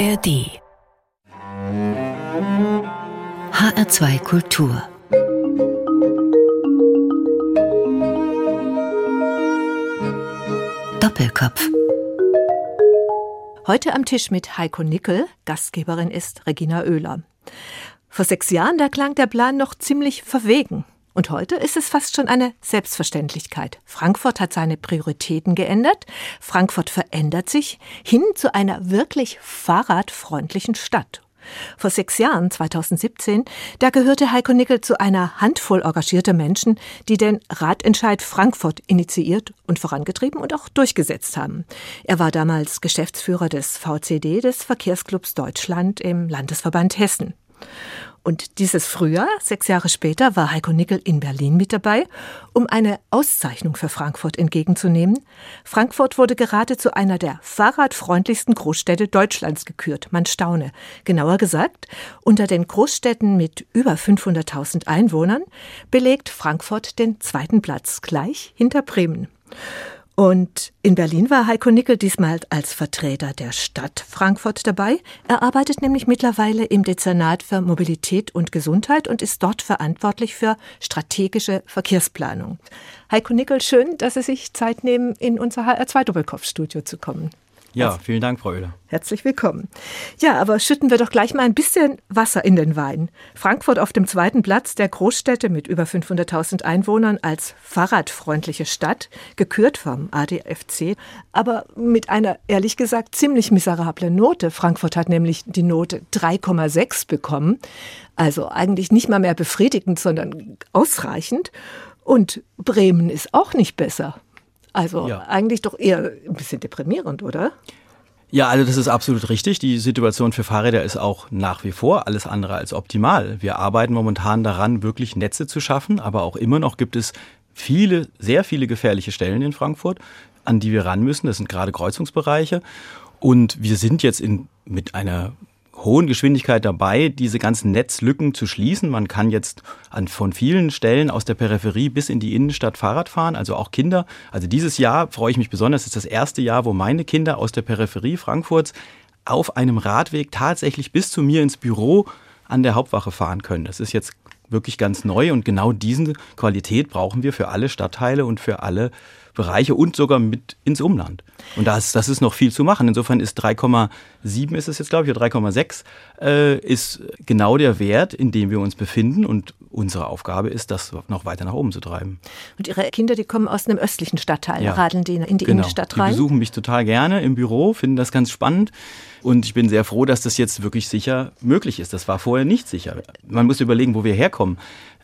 ARD HR2 Kultur Doppelkopf Heute am Tisch mit Heiko Nickel, Gastgeberin ist Regina Oehler. Vor sechs Jahren, da klang der Plan noch ziemlich verwegen. Und heute ist es fast schon eine Selbstverständlichkeit. Frankfurt hat seine Prioritäten geändert. Frankfurt verändert sich hin zu einer wirklich fahrradfreundlichen Stadt. Vor sechs Jahren, 2017, da gehörte Heiko Nickel zu einer Handvoll engagierter Menschen, die den Ratentscheid Frankfurt initiiert und vorangetrieben und auch durchgesetzt haben. Er war damals Geschäftsführer des VCD, des Verkehrsclubs Deutschland im Landesverband Hessen. Und dieses Frühjahr, sechs Jahre später, war Heiko Nickel in Berlin mit dabei, um eine Auszeichnung für Frankfurt entgegenzunehmen. Frankfurt wurde gerade zu einer der fahrradfreundlichsten Großstädte Deutschlands gekürt. Man staune. Genauer gesagt, unter den Großstädten mit über 500.000 Einwohnern belegt Frankfurt den zweiten Platz, gleich hinter Bremen. Und in Berlin war Heiko Nickel diesmal als Vertreter der Stadt Frankfurt dabei. Er arbeitet nämlich mittlerweile im Dezernat für Mobilität und Gesundheit und ist dort verantwortlich für strategische Verkehrsplanung. Heiko Nickel, schön, dass Sie sich Zeit nehmen, in unser HR2 Doppelkopfstudio zu kommen. Ja, vielen Dank, Frau Oehler. Herzlich willkommen. Ja, aber schütten wir doch gleich mal ein bisschen Wasser in den Wein. Frankfurt auf dem zweiten Platz der Großstädte mit über 500.000 Einwohnern als fahrradfreundliche Stadt, gekürt vom ADFC, aber mit einer ehrlich gesagt ziemlich miserablen Note. Frankfurt hat nämlich die Note 3,6 bekommen, also eigentlich nicht mal mehr befriedigend, sondern ausreichend. Und Bremen ist auch nicht besser. Also ja. eigentlich doch eher ein bisschen deprimierend, oder? Ja, also das ist absolut richtig. Die Situation für Fahrräder ist auch nach wie vor alles andere als optimal. Wir arbeiten momentan daran, wirklich Netze zu schaffen, aber auch immer noch gibt es viele, sehr viele gefährliche Stellen in Frankfurt, an die wir ran müssen. Das sind gerade Kreuzungsbereiche. Und wir sind jetzt in, mit einer hohen Geschwindigkeit dabei, diese ganzen Netzlücken zu schließen. Man kann jetzt an, von vielen Stellen aus der Peripherie bis in die Innenstadt Fahrrad fahren, also auch Kinder. Also dieses Jahr freue ich mich besonders, es ist das erste Jahr, wo meine Kinder aus der Peripherie Frankfurts auf einem Radweg tatsächlich bis zu mir ins Büro an der Hauptwache fahren können. Das ist jetzt wirklich ganz neu und genau diese Qualität brauchen wir für alle Stadtteile und für alle Bereiche und sogar mit ins Umland. Und das, das ist noch viel zu machen. Insofern ist 3,7 ist es jetzt, glaube ich, oder 3,6 äh, ist genau der Wert, in dem wir uns befinden. Und unsere Aufgabe ist, das noch weiter nach oben zu treiben. Und Ihre Kinder, die kommen aus einem östlichen Stadtteil, ja. radeln die in die genau. Innenstadt rein? Die besuchen mich total gerne im Büro, finden das ganz spannend. Und ich bin sehr froh, dass das jetzt wirklich sicher möglich ist. Das war vorher nicht sicher. Man muss überlegen, wo wir herkommen.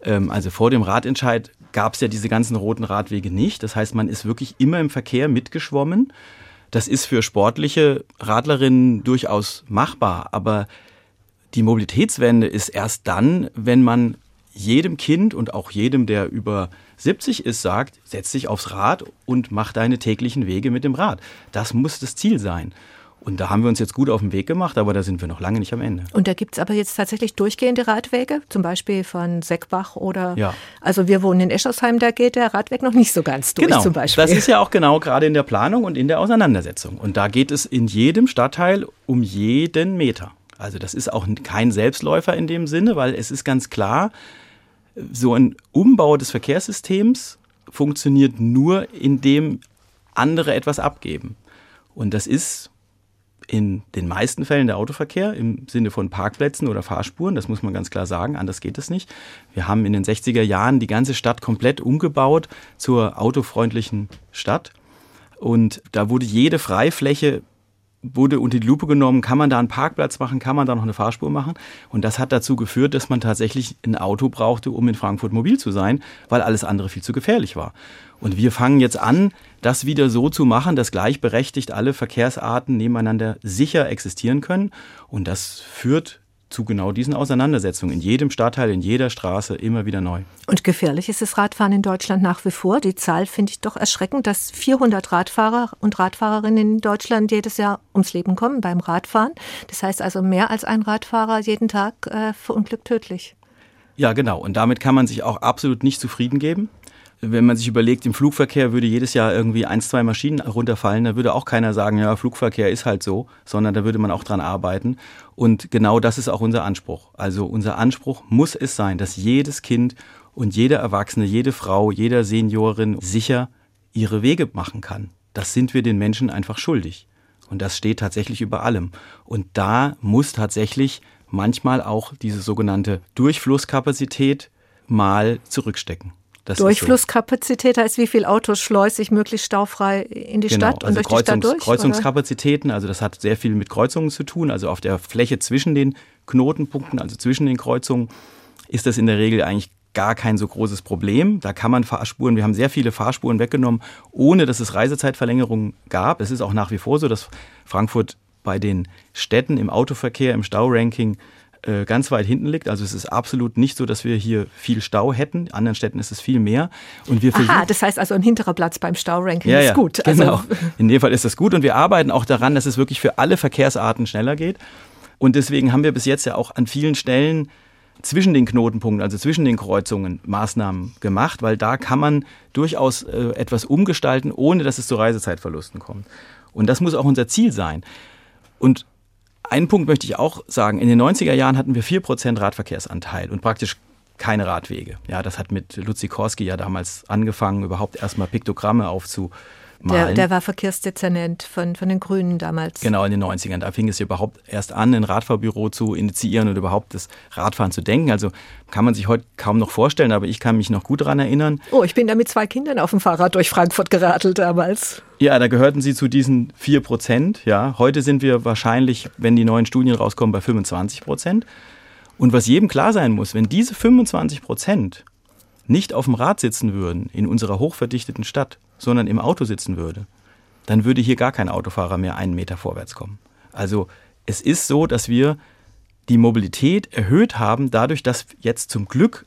Ähm, also vor dem Radentscheid gab es ja diese ganzen roten Radwege nicht. Das heißt, man ist wirklich immer im Verkehr mitgeschwommen. Das ist für sportliche Radlerinnen durchaus machbar, aber die Mobilitätswende ist erst dann, wenn man jedem Kind und auch jedem, der über 70 ist, sagt, setz dich aufs Rad und mach deine täglichen Wege mit dem Rad. Das muss das Ziel sein. Und da haben wir uns jetzt gut auf den Weg gemacht, aber da sind wir noch lange nicht am Ende. Und da gibt es aber jetzt tatsächlich durchgehende Radwege, zum Beispiel von Seckbach oder. Ja. Also wir wohnen in Eschersheim, da geht der Radweg noch nicht so ganz durch genau. zum Beispiel. Das ist ja auch genau gerade in der Planung und in der Auseinandersetzung. Und da geht es in jedem Stadtteil um jeden Meter. Also das ist auch kein Selbstläufer in dem Sinne, weil es ist ganz klar, so ein Umbau des Verkehrssystems funktioniert nur, indem andere etwas abgeben. Und das ist in den meisten Fällen der Autoverkehr im Sinne von Parkplätzen oder Fahrspuren. Das muss man ganz klar sagen, anders geht es nicht. Wir haben in den 60er Jahren die ganze Stadt komplett umgebaut zur autofreundlichen Stadt. Und da wurde jede Freifläche wurde unter die Lupe genommen, kann man da einen Parkplatz machen, kann man da noch eine Fahrspur machen. Und das hat dazu geführt, dass man tatsächlich ein Auto brauchte, um in Frankfurt mobil zu sein, weil alles andere viel zu gefährlich war. Und wir fangen jetzt an, das wieder so zu machen, dass gleichberechtigt alle Verkehrsarten nebeneinander sicher existieren können. Und das führt zu genau diesen Auseinandersetzungen in jedem Stadtteil, in jeder Straße immer wieder neu. Und gefährlich ist das Radfahren in Deutschland nach wie vor. Die Zahl finde ich doch erschreckend, dass 400 Radfahrer und Radfahrerinnen in Deutschland jedes Jahr ums Leben kommen beim Radfahren. Das heißt also mehr als ein Radfahrer jeden Tag äh, verunglückt tödlich. Ja, genau. Und damit kann man sich auch absolut nicht zufrieden geben. Wenn man sich überlegt, im Flugverkehr würde jedes Jahr irgendwie ein, zwei Maschinen runterfallen, da würde auch keiner sagen, ja, Flugverkehr ist halt so, sondern da würde man auch dran arbeiten. Und genau das ist auch unser Anspruch. Also unser Anspruch muss es sein, dass jedes Kind und jeder Erwachsene, jede Frau, jeder Seniorin sicher ihre Wege machen kann. Das sind wir den Menschen einfach schuldig. Und das steht tatsächlich über allem. Und da muss tatsächlich manchmal auch diese sogenannte Durchflusskapazität mal zurückstecken. Das Durchflusskapazität so. heißt, wie viele Autos schleuse ich möglichst staufrei in die genau, Stadt und also durch Kreuzungs, die Stadt durch? Kreuzungskapazitäten, also das hat sehr viel mit Kreuzungen zu tun. Also auf der Fläche zwischen den Knotenpunkten, also zwischen den Kreuzungen, ist das in der Regel eigentlich gar kein so großes Problem. Da kann man Fahrspuren, wir haben sehr viele Fahrspuren weggenommen, ohne dass es Reisezeitverlängerungen gab. Es ist auch nach wie vor so, dass Frankfurt bei den Städten im Autoverkehr, im Stauranking äh, ganz weit hinten liegt. Also es ist absolut nicht so, dass wir hier viel Stau hätten. In anderen Städten ist es viel mehr. Und wir Aha, das heißt also ein hinterer Platz beim Stauranking ja, ist gut. Also genau. In dem Fall ist das gut und wir arbeiten auch daran, dass es wirklich für alle Verkehrsarten schneller geht. Und deswegen haben wir bis jetzt ja auch an vielen Stellen zwischen den Knotenpunkten, also zwischen den Kreuzungen, Maßnahmen gemacht, weil da kann man durchaus äh, etwas umgestalten, ohne dass es zu Reisezeitverlusten kommt. Und das muss auch unser Ziel sein. Und einen Punkt möchte ich auch sagen. In den 90er Jahren hatten wir 4% Radverkehrsanteil und praktisch keine Radwege. Ja, das hat mit Luzikorski ja damals angefangen, überhaupt erstmal Piktogramme aufzu, der, der, war Verkehrsdezernent von, von den Grünen damals. Genau, in den 90ern. Da fing es überhaupt erst an, ein Radfahrbüro zu initiieren und überhaupt das Radfahren zu denken. Also kann man sich heute kaum noch vorstellen, aber ich kann mich noch gut daran erinnern. Oh, ich bin da mit zwei Kindern auf dem Fahrrad durch Frankfurt geradelt damals. Ja, da gehörten sie zu diesen 4 Prozent. Ja, heute sind wir wahrscheinlich, wenn die neuen Studien rauskommen, bei 25 Prozent. Und was jedem klar sein muss, wenn diese 25 Prozent nicht auf dem Rad sitzen würden in unserer hochverdichteten Stadt, sondern im Auto sitzen würde, dann würde hier gar kein Autofahrer mehr einen Meter vorwärts kommen. Also es ist so, dass wir die Mobilität erhöht haben, dadurch, dass jetzt zum Glück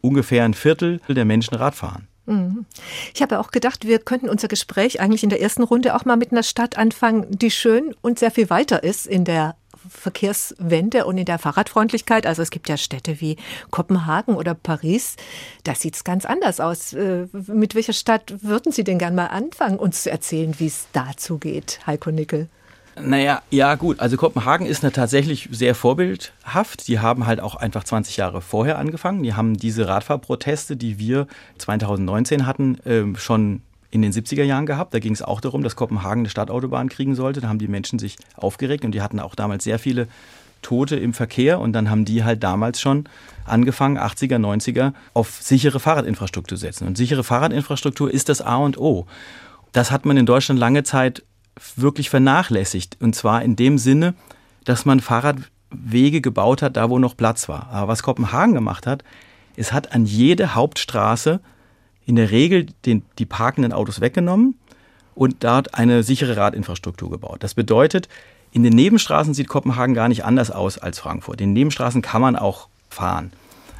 ungefähr ein Viertel der Menschen Rad fahren. Mhm. Ich habe auch gedacht, wir könnten unser Gespräch eigentlich in der ersten Runde auch mal mit einer Stadt anfangen, die schön und sehr viel weiter ist in der Verkehrswende und in der Fahrradfreundlichkeit. Also es gibt ja Städte wie Kopenhagen oder Paris. Da sieht es ganz anders aus. Äh, mit welcher Stadt würden Sie denn gern mal anfangen, uns zu erzählen, wie es dazu geht, Heiko Nickel? Naja, ja gut, also Kopenhagen ist tatsächlich sehr vorbildhaft. Die haben halt auch einfach 20 Jahre vorher angefangen. Die haben diese Radfahrproteste, die wir 2019 hatten, ähm, schon in den 70er Jahren gehabt. Da ging es auch darum, dass Kopenhagen eine Stadtautobahn kriegen sollte. Da haben die Menschen sich aufgeregt und die hatten auch damals sehr viele Tote im Verkehr und dann haben die halt damals schon angefangen, 80er, 90er, auf sichere Fahrradinfrastruktur zu setzen. Und sichere Fahrradinfrastruktur ist das A und O. Das hat man in Deutschland lange Zeit wirklich vernachlässigt. Und zwar in dem Sinne, dass man Fahrradwege gebaut hat, da wo noch Platz war. Aber was Kopenhagen gemacht hat, es hat an jede Hauptstraße in der Regel den, die parkenden Autos weggenommen und dort eine sichere Radinfrastruktur gebaut. Das bedeutet, in den Nebenstraßen sieht Kopenhagen gar nicht anders aus als Frankfurt. In den Nebenstraßen kann man auch fahren.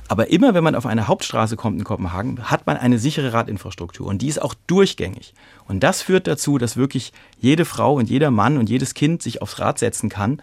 Aber immer wenn man auf eine Hauptstraße kommt in Kopenhagen, hat man eine sichere Radinfrastruktur und die ist auch durchgängig. Und das führt dazu, dass wirklich jede Frau und jeder Mann und jedes Kind sich aufs Rad setzen kann,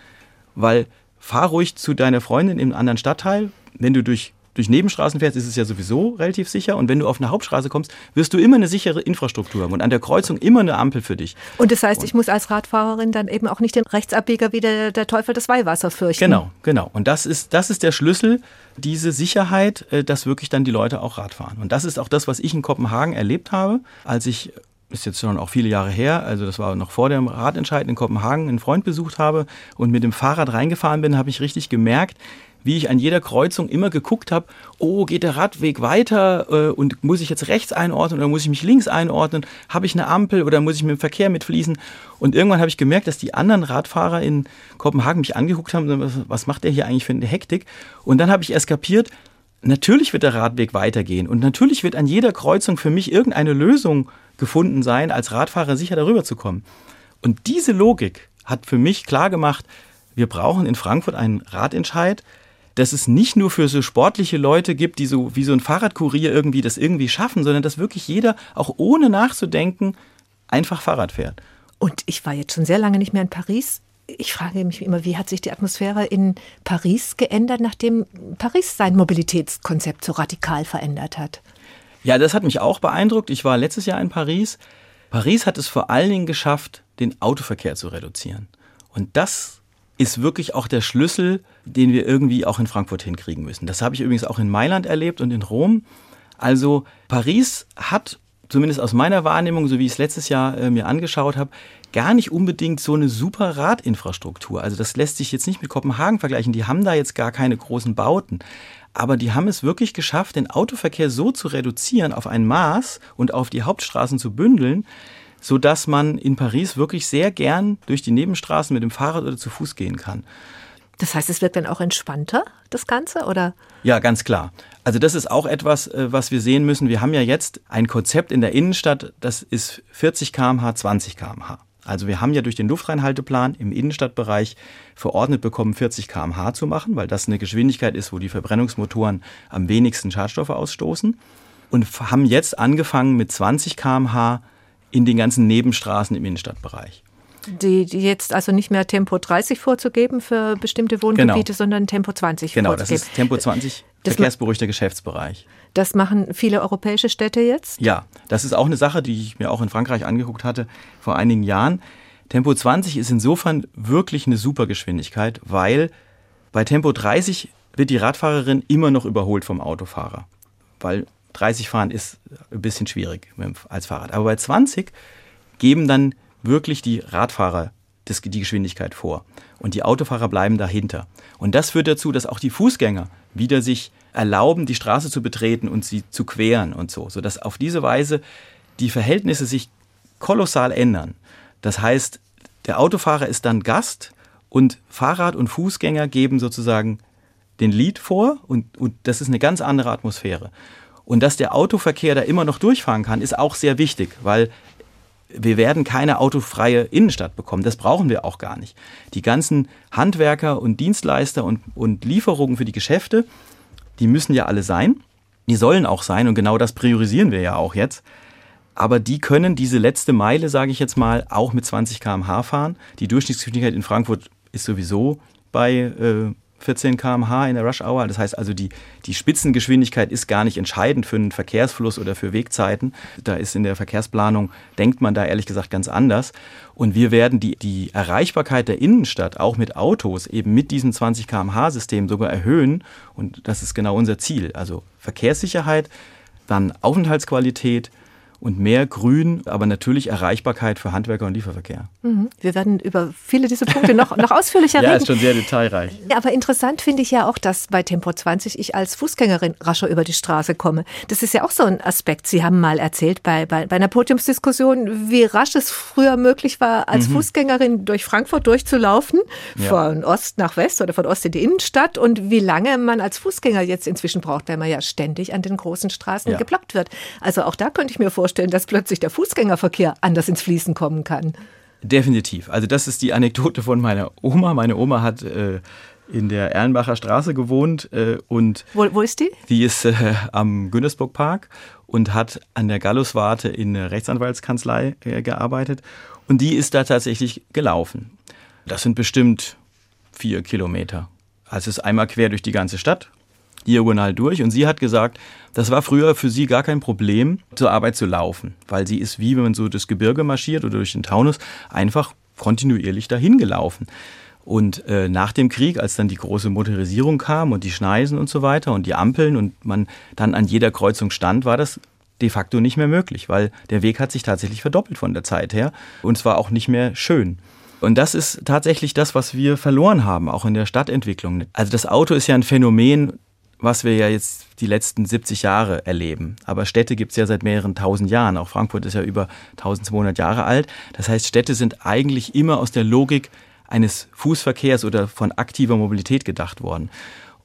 weil fahr ruhig zu deiner Freundin im anderen Stadtteil, wenn du durch durch Nebenstraßen fährst, ist es ja sowieso relativ sicher. Und wenn du auf eine Hauptstraße kommst, wirst du immer eine sichere Infrastruktur haben und an der Kreuzung immer eine Ampel für dich. Und das heißt, und ich muss als Radfahrerin dann eben auch nicht den Rechtsabbieger wie der, der Teufel das Weihwasser fürchten. Genau, genau. Und das ist, das ist der Schlüssel, diese Sicherheit, äh, dass wirklich dann die Leute auch Rad fahren. Und das ist auch das, was ich in Kopenhagen erlebt habe, als ich ist jetzt schon auch viele Jahre her, also das war noch vor dem Radentscheid in Kopenhagen, einen Freund besucht habe und mit dem Fahrrad reingefahren bin, habe ich richtig gemerkt, wie ich an jeder Kreuzung immer geguckt habe, oh, geht der Radweg weiter äh, und muss ich jetzt rechts einordnen oder muss ich mich links einordnen? Habe ich eine Ampel oder muss ich mit dem Verkehr mitfließen? Und irgendwann habe ich gemerkt, dass die anderen Radfahrer in Kopenhagen mich angeguckt haben, was, macht der hier eigentlich für eine Hektik? Und dann habe ich erst kapiert, natürlich wird der Radweg weitergehen und natürlich wird an jeder Kreuzung für mich irgendeine Lösung gefunden sein, als Radfahrer sicher darüber zu kommen. Und diese Logik hat für mich klar gemacht, wir brauchen in Frankfurt einen Radentscheid, dass es nicht nur für so sportliche Leute gibt, die so wie so ein Fahrradkurier irgendwie das irgendwie schaffen, sondern dass wirklich jeder auch ohne nachzudenken einfach Fahrrad fährt. Und ich war jetzt schon sehr lange nicht mehr in Paris. Ich frage mich immer, wie hat sich die Atmosphäre in Paris geändert, nachdem Paris sein Mobilitätskonzept so radikal verändert hat? Ja, das hat mich auch beeindruckt. Ich war letztes Jahr in Paris. Paris hat es vor allen Dingen geschafft, den Autoverkehr zu reduzieren. Und das ist wirklich auch der Schlüssel, den wir irgendwie auch in Frankfurt hinkriegen müssen. Das habe ich übrigens auch in Mailand erlebt und in Rom. Also Paris hat, zumindest aus meiner Wahrnehmung, so wie ich es letztes Jahr äh, mir angeschaut habe, gar nicht unbedingt so eine super Radinfrastruktur. Also das lässt sich jetzt nicht mit Kopenhagen vergleichen. Die haben da jetzt gar keine großen Bauten. Aber die haben es wirklich geschafft, den Autoverkehr so zu reduzieren auf ein Maß und auf die Hauptstraßen zu bündeln, so dass man in Paris wirklich sehr gern durch die Nebenstraßen mit dem Fahrrad oder zu Fuß gehen kann. Das heißt, es wird dann auch entspannter, das Ganze, oder? Ja, ganz klar. Also das ist auch etwas, äh, was wir sehen müssen. Wir haben ja jetzt ein Konzept in der Innenstadt, das ist 40 km/h, 20 km/h. Also wir haben ja durch den Luftreinhalteplan im Innenstadtbereich verordnet bekommen, 40 km/h zu machen, weil das eine Geschwindigkeit ist, wo die Verbrennungsmotoren am wenigsten Schadstoffe ausstoßen. Und haben jetzt angefangen mit 20 km/h in den ganzen Nebenstraßen im Innenstadtbereich. Die, die, jetzt also nicht mehr Tempo 30 vorzugeben für bestimmte Wohngebiete, genau. sondern Tempo 20 genau, vorzugeben. Genau, das ist Tempo 20, das verkehrsberuhigter Geschäftsbereich. Das machen viele europäische Städte jetzt? Ja, das ist auch eine Sache, die ich mir auch in Frankreich angeguckt hatte vor einigen Jahren. Tempo 20 ist insofern wirklich eine super Geschwindigkeit, weil bei Tempo 30 wird die Radfahrerin immer noch überholt vom Autofahrer. Weil 30 fahren ist ein bisschen schwierig als Fahrrad. Aber bei 20 geben dann wirklich die Radfahrer die Geschwindigkeit vor. Und die Autofahrer bleiben dahinter. Und das führt dazu, dass auch die Fußgänger wieder sich erlauben, die Straße zu betreten und sie zu queren und so, sodass auf diese Weise die Verhältnisse sich kolossal ändern. Das heißt, der Autofahrer ist dann Gast und Fahrrad und Fußgänger geben sozusagen den Lied vor und, und das ist eine ganz andere Atmosphäre. Und dass der Autoverkehr da immer noch durchfahren kann, ist auch sehr wichtig, weil wir werden keine autofreie Innenstadt bekommen. Das brauchen wir auch gar nicht. Die ganzen Handwerker und Dienstleister und, und Lieferungen für die Geschäfte, die müssen ja alle sein. Die sollen auch sein und genau das priorisieren wir ja auch jetzt. Aber die können diese letzte Meile, sage ich jetzt mal, auch mit 20 km/h fahren. Die Durchschnittsgeschwindigkeit in Frankfurt ist sowieso bei äh, 14 km/h in der Rush Hour. Das heißt also, die, die Spitzengeschwindigkeit ist gar nicht entscheidend für einen Verkehrsfluss oder für Wegzeiten. Da ist in der Verkehrsplanung, denkt man da ehrlich gesagt ganz anders. Und wir werden die, die Erreichbarkeit der Innenstadt auch mit Autos eben mit diesem 20 km/h System sogar erhöhen. Und das ist genau unser Ziel. Also Verkehrssicherheit, dann Aufenthaltsqualität, und mehr Grün, aber natürlich Erreichbarkeit für Handwerker und Lieferverkehr. Mhm. Wir werden über viele dieser Punkte noch, noch ausführlicher ja, reden. Ja, ist schon sehr detailreich. Ja, aber interessant finde ich ja auch, dass bei Tempo 20 ich als Fußgängerin rascher über die Straße komme. Das ist ja auch so ein Aspekt. Sie haben mal erzählt bei, bei, bei einer Podiumsdiskussion, wie rasch es früher möglich war, als mhm. Fußgängerin durch Frankfurt durchzulaufen, ja. von Ost nach West oder von Ost in die Innenstadt und wie lange man als Fußgänger jetzt inzwischen braucht, weil man ja ständig an den großen Straßen ja. geblockt wird. Also auch da könnte ich mir vorstellen, vorstellen, dass plötzlich der Fußgängerverkehr anders ins Fließen kommen kann. Definitiv. Also das ist die Anekdote von meiner Oma. Meine Oma hat äh, in der Erlenbacher Straße gewohnt äh, und wo, wo ist die? Die ist äh, am Güntersburg Park und hat an der Galluswarte in der Rechtsanwaltskanzlei äh, gearbeitet und die ist da tatsächlich gelaufen. Das sind bestimmt vier Kilometer. Also es ist einmal quer durch die ganze Stadt diagonal durch. Und sie hat gesagt, das war früher für sie gar kein Problem, zur Arbeit zu laufen, weil sie ist wie wenn man so das Gebirge marschiert oder durch den Taunus einfach kontinuierlich dahin gelaufen. Und äh, nach dem Krieg, als dann die große Motorisierung kam und die Schneisen und so weiter und die Ampeln und man dann an jeder Kreuzung stand, war das de facto nicht mehr möglich, weil der Weg hat sich tatsächlich verdoppelt von der Zeit her und es war auch nicht mehr schön. Und das ist tatsächlich das, was wir verloren haben, auch in der Stadtentwicklung. Also das Auto ist ja ein Phänomen, was wir ja jetzt die letzten 70 Jahre erleben. Aber Städte gibt es ja seit mehreren tausend Jahren. Auch Frankfurt ist ja über 1200 Jahre alt. Das heißt, Städte sind eigentlich immer aus der Logik eines Fußverkehrs oder von aktiver Mobilität gedacht worden.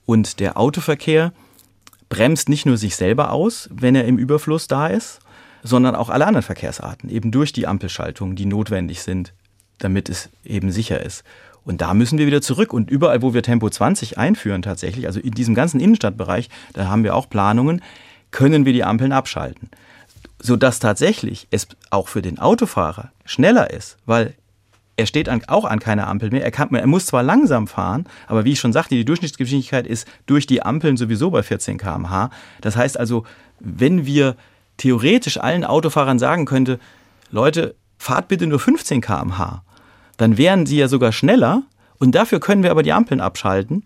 Und der Autoverkehr bremst nicht nur sich selber aus, wenn er im Überfluss da ist, sondern auch alle anderen Verkehrsarten, eben durch die Ampelschaltungen, die notwendig sind, damit es eben sicher ist. Und da müssen wir wieder zurück. Und überall, wo wir Tempo 20 einführen tatsächlich, also in diesem ganzen Innenstadtbereich, da haben wir auch Planungen, können wir die Ampeln abschalten. Sodass tatsächlich es auch für den Autofahrer schneller ist, weil er steht an, auch an keiner Ampel mehr. Er, kann, er muss zwar langsam fahren, aber wie ich schon sagte, die Durchschnittsgeschwindigkeit ist durch die Ampeln sowieso bei 14 km/h. Das heißt also, wenn wir theoretisch allen Autofahrern sagen könnte, Leute, fahrt bitte nur 15 km/h, dann wären sie ja sogar schneller und dafür können wir aber die Ampeln abschalten.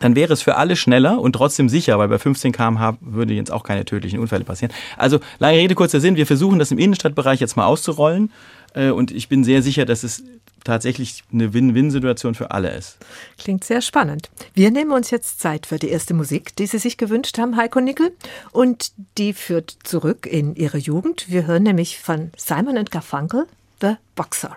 Dann wäre es für alle schneller und trotzdem sicher, weil bei 15 km/h würde jetzt auch keine tödlichen Unfälle passieren. Also lange Rede, kurzer Sinn, wir versuchen das im Innenstadtbereich jetzt mal auszurollen äh, und ich bin sehr sicher, dass es tatsächlich eine Win-Win-Situation für alle ist. Klingt sehr spannend. Wir nehmen uns jetzt Zeit für die erste Musik, die Sie sich gewünscht haben, Heiko Nickel. Und die führt zurück in Ihre Jugend. Wir hören nämlich von Simon Garfunkel, The Boxer.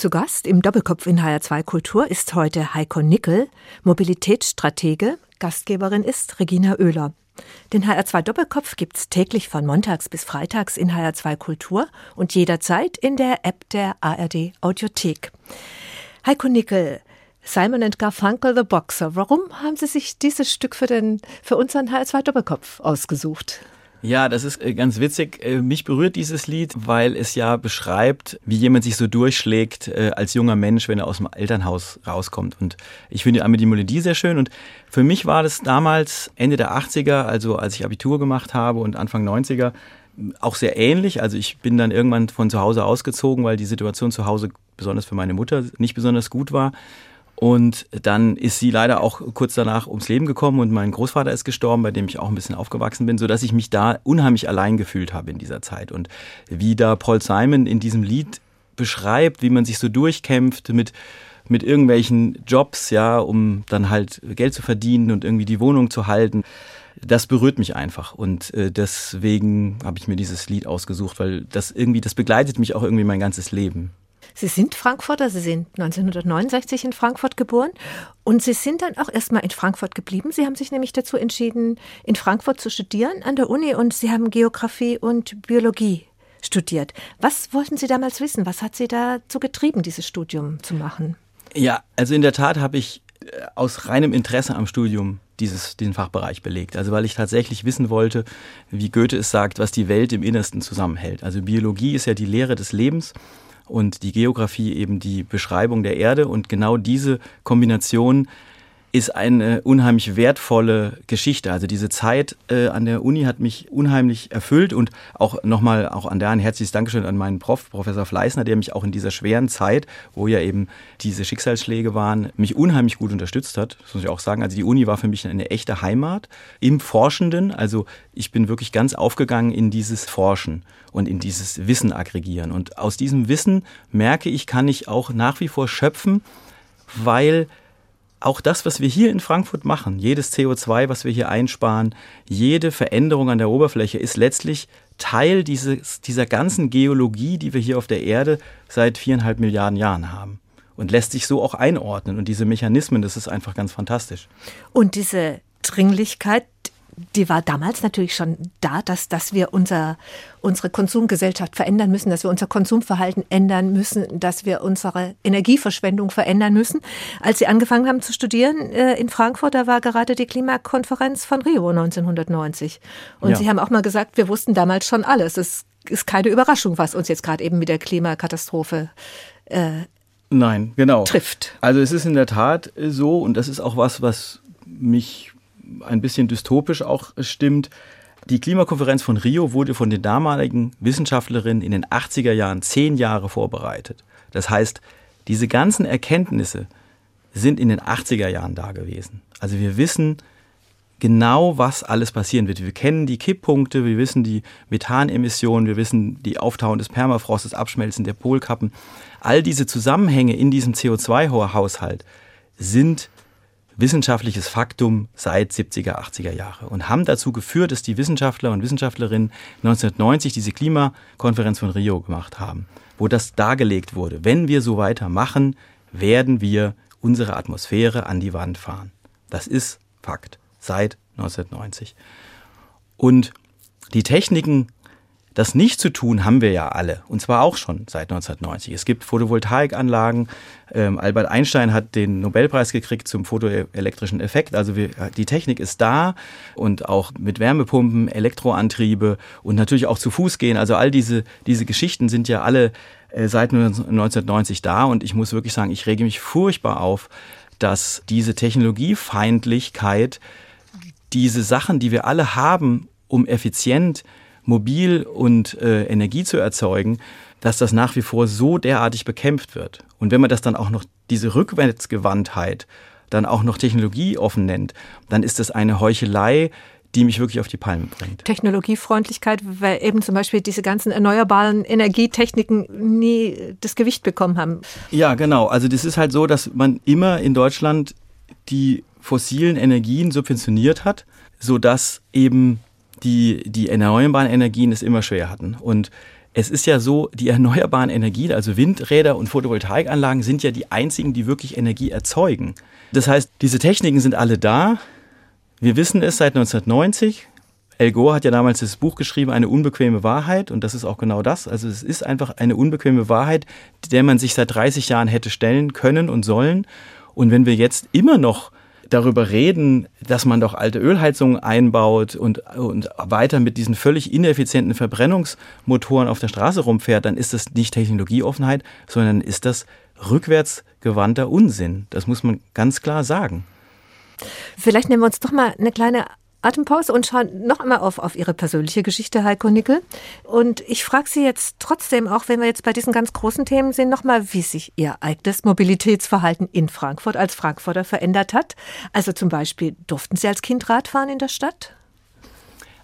Zu Gast im Doppelkopf in HR2 Kultur ist heute Heiko Nickel, Mobilitätsstratege. Gastgeberin ist Regina Oehler. Den HR2 Doppelkopf gibt's täglich von montags bis freitags in HR2 Kultur und jederzeit in der App der ARD Audiothek. Heiko Nickel, Simon and Garfunkel The Boxer. Warum haben Sie sich dieses Stück für, den, für unseren HR2 Doppelkopf ausgesucht? Ja, das ist äh, ganz witzig. Äh, mich berührt dieses Lied, weil es ja beschreibt, wie jemand sich so durchschlägt äh, als junger Mensch, wenn er aus dem Elternhaus rauskommt. Und ich finde einmal die Melodie sehr schön. Und für mich war das damals Ende der 80er, also als ich Abitur gemacht habe und Anfang 90er, auch sehr ähnlich. Also ich bin dann irgendwann von zu Hause ausgezogen, weil die Situation zu Hause besonders für meine Mutter nicht besonders gut war. Und dann ist sie leider auch kurz danach ums Leben gekommen und mein Großvater ist gestorben, bei dem ich auch ein bisschen aufgewachsen bin, so dass ich mich da unheimlich allein gefühlt habe in dieser Zeit. Und wie da Paul Simon in diesem Lied beschreibt, wie man sich so durchkämpft mit mit irgendwelchen Jobs, ja, um dann halt Geld zu verdienen und irgendwie die Wohnung zu halten. Das berührt mich einfach und äh, deswegen habe ich mir dieses Lied ausgesucht, weil das irgendwie, das begleitet mich auch irgendwie mein ganzes Leben. Sie sind Frankfurter, Sie sind 1969 in Frankfurt geboren und Sie sind dann auch erstmal in Frankfurt geblieben. Sie haben sich nämlich dazu entschieden, in Frankfurt zu studieren an der Uni und Sie haben Geografie und Biologie studiert. Was wollten Sie damals wissen? Was hat Sie dazu getrieben, dieses Studium zu machen? Ja, also in der Tat habe ich äh, aus reinem Interesse am Studium dieses, diesen Fachbereich belegt. Also weil ich tatsächlich wissen wollte, wie Goethe es sagt, was die Welt im Innersten zusammenhält. Also Biologie ist ja die Lehre des Lebens und die Geografie eben die Beschreibung der Erde. Und genau diese Kombination ist eine unheimlich wertvolle Geschichte. Also diese Zeit äh, an der Uni hat mich unheimlich erfüllt und auch nochmal auch an der ein herzliches Dankeschön an meinen Prof, Professor Fleißner, der mich auch in dieser schweren Zeit, wo ja eben diese Schicksalsschläge waren, mich unheimlich gut unterstützt hat. Das muss ich auch sagen. Also die Uni war für mich eine echte Heimat im Forschenden. Also ich bin wirklich ganz aufgegangen in dieses Forschen und in dieses Wissen aggregieren. Und aus diesem Wissen merke ich, kann ich auch nach wie vor schöpfen, weil auch das, was wir hier in Frankfurt machen, jedes CO2, was wir hier einsparen, jede Veränderung an der Oberfläche ist letztlich Teil dieses, dieser ganzen Geologie, die wir hier auf der Erde seit viereinhalb Milliarden Jahren haben. Und lässt sich so auch einordnen. Und diese Mechanismen, das ist einfach ganz fantastisch. Und diese Dringlichkeit, die war damals natürlich schon da, dass, dass wir unser, unsere Konsumgesellschaft verändern müssen, dass wir unser Konsumverhalten ändern müssen, dass wir unsere Energieverschwendung verändern müssen. Als Sie angefangen haben zu studieren äh, in Frankfurt, da war gerade die Klimakonferenz von Rio 1990. Und ja. Sie haben auch mal gesagt, wir wussten damals schon alles. Es ist keine Überraschung, was uns jetzt gerade eben mit der Klimakatastrophe äh, Nein, genau. trifft. Also es ist in der Tat so und das ist auch was, was mich ein bisschen dystopisch auch stimmt. Die Klimakonferenz von Rio wurde von den damaligen Wissenschaftlerinnen in den 80er Jahren zehn Jahre vorbereitet. Das heißt, diese ganzen Erkenntnisse sind in den 80er Jahren da gewesen. Also wir wissen genau, was alles passieren wird. Wir kennen die Kipppunkte, wir wissen die Methanemissionen, wir wissen die Auftauen des Permafrostes, Abschmelzen der Polkappen. All diese Zusammenhänge in diesem CO2-Haushalt sind wissenschaftliches Faktum seit 70er, 80er Jahre und haben dazu geführt, dass die Wissenschaftler und Wissenschaftlerinnen 1990 diese Klimakonferenz von Rio gemacht haben, wo das dargelegt wurde. Wenn wir so weitermachen, werden wir unsere Atmosphäre an die Wand fahren. Das ist Fakt seit 1990. Und die Techniken das nicht zu tun haben wir ja alle, und zwar auch schon seit 1990. Es gibt Photovoltaikanlagen. Ähm, Albert Einstein hat den Nobelpreis gekriegt zum photoelektrischen Effekt. Also wir, die Technik ist da und auch mit Wärmepumpen, Elektroantriebe und natürlich auch zu Fuß gehen. Also all diese, diese Geschichten sind ja alle äh, seit 1990 da und ich muss wirklich sagen, ich rege mich furchtbar auf, dass diese Technologiefeindlichkeit diese Sachen, die wir alle haben, um effizient mobil und äh, Energie zu erzeugen, dass das nach wie vor so derartig bekämpft wird. Und wenn man das dann auch noch, diese Rückwärtsgewandtheit, dann auch noch technologieoffen nennt, dann ist das eine Heuchelei, die mich wirklich auf die Palme bringt. Technologiefreundlichkeit, weil eben zum Beispiel diese ganzen erneuerbaren Energietechniken nie das Gewicht bekommen haben. Ja, genau. Also das ist halt so, dass man immer in Deutschland die fossilen Energien subventioniert hat, sodass eben die, die erneuerbaren Energien es immer schwer hatten. Und es ist ja so, die erneuerbaren Energien, also Windräder und Photovoltaikanlagen, sind ja die einzigen, die wirklich Energie erzeugen. Das heißt, diese Techniken sind alle da. Wir wissen es seit 1990. El Gore hat ja damals das Buch geschrieben, eine unbequeme Wahrheit, und das ist auch genau das. Also es ist einfach eine unbequeme Wahrheit, der man sich seit 30 Jahren hätte stellen können und sollen. Und wenn wir jetzt immer noch darüber reden, dass man doch alte Ölheizungen einbaut und, und weiter mit diesen völlig ineffizienten Verbrennungsmotoren auf der Straße rumfährt, dann ist das nicht Technologieoffenheit, sondern ist das rückwärtsgewandter Unsinn. Das muss man ganz klar sagen. Vielleicht nehmen wir uns doch mal eine kleine Atempause und schauen noch einmal auf, auf Ihre persönliche Geschichte, Heiko Nickel. Und ich frage Sie jetzt trotzdem, auch wenn wir jetzt bei diesen ganz großen Themen sind, nochmal, wie sich Ihr eigenes Mobilitätsverhalten in Frankfurt als Frankfurter verändert hat. Also zum Beispiel, durften Sie als Kind Radfahren in der Stadt?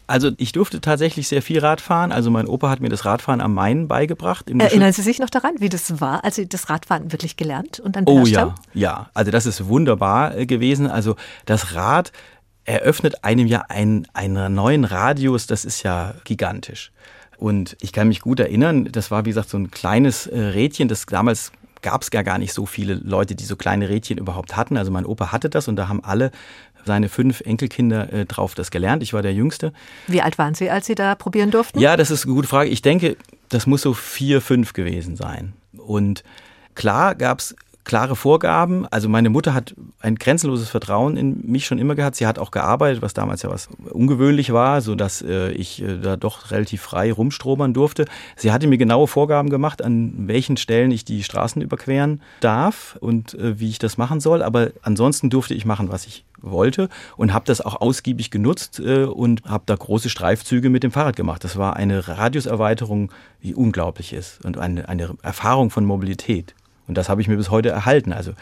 Also ich durfte tatsächlich sehr viel Radfahren. Also mein Opa hat mir das Radfahren am Main beigebracht. Erinnern Sie sich noch daran, wie das war, als Sie das Radfahren wirklich gelernt und dann Oh ja, haben? ja. Also das ist wunderbar äh, gewesen. Also das Rad eröffnet einem ja einen, einen neuen Radius, das ist ja gigantisch. Und ich kann mich gut erinnern, das war wie gesagt so ein kleines äh, Rädchen, das damals gab es gar, gar nicht so viele Leute, die so kleine Rädchen überhaupt hatten. Also mein Opa hatte das und da haben alle seine fünf Enkelkinder äh, drauf das gelernt. Ich war der Jüngste. Wie alt waren Sie, als Sie da probieren durften? Ja, das ist eine gute Frage. Ich denke, das muss so vier, fünf gewesen sein. Und klar gab es klare Vorgaben. Also meine Mutter hat ein grenzenloses Vertrauen in mich schon immer gehabt. Sie hat auch gearbeitet, was damals ja was ungewöhnlich war, so dass äh, ich äh, da doch relativ frei rumstrobern durfte. Sie hatte mir genaue Vorgaben gemacht, an welchen Stellen ich die Straßen überqueren darf und äh, wie ich das machen soll. Aber ansonsten durfte ich machen, was ich wollte und habe das auch ausgiebig genutzt äh, und habe da große Streifzüge mit dem Fahrrad gemacht. Das war eine Radiuserweiterung, die unglaublich ist und eine, eine Erfahrung von Mobilität. Und das habe ich mir bis heute erhalten. Also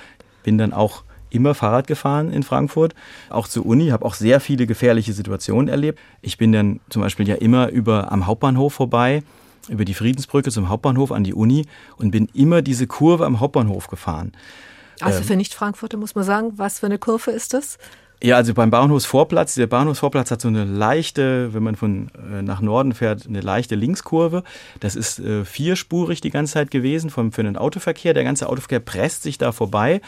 bin dann auch immer Fahrrad gefahren in Frankfurt, auch zur Uni, habe auch sehr viele gefährliche Situationen erlebt. Ich bin dann zum Beispiel ja immer über am Hauptbahnhof vorbei, über die Friedensbrücke zum Hauptbahnhof an die Uni und bin immer diese Kurve am Hauptbahnhof gefahren. Also ähm, für Nicht-Frankfurter muss man sagen, was für eine Kurve ist das? Ja, also beim Bahnhofsvorplatz, der Bahnhofsvorplatz hat so eine leichte, wenn man von äh, nach Norden fährt, eine leichte Linkskurve. Das ist äh, vierspurig die ganze Zeit gewesen vom, für den Autoverkehr. Der ganze Autoverkehr presst sich da vorbei.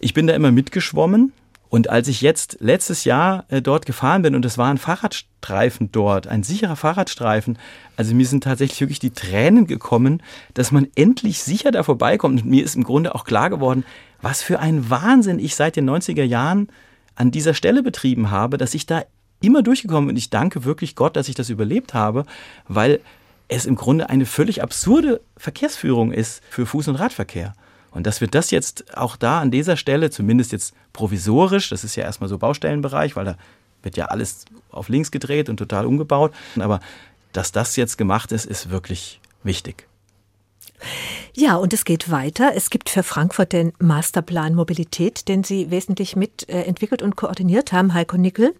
Ich bin da immer mitgeschwommen. Und als ich jetzt letztes Jahr äh, dort gefahren bin und es war ein Fahrradstreifen dort, ein sicherer Fahrradstreifen, also mir sind tatsächlich wirklich die Tränen gekommen, dass man endlich sicher da vorbeikommt. Und mir ist im Grunde auch klar geworden, was für ein Wahnsinn ich seit den 90er Jahren an dieser Stelle betrieben habe, dass ich da immer durchgekommen bin. Und ich danke wirklich Gott, dass ich das überlebt habe, weil es im Grunde eine völlig absurde Verkehrsführung ist für Fuß- und Radverkehr. Und dass wir das jetzt auch da an dieser Stelle, zumindest jetzt provisorisch, das ist ja erstmal so Baustellenbereich, weil da wird ja alles auf links gedreht und total umgebaut, aber dass das jetzt gemacht ist, ist wirklich wichtig. Ja, und es geht weiter. Es gibt für Frankfurt den Masterplan Mobilität, den Sie wesentlich mit äh, und koordiniert haben, Heiko Nickel.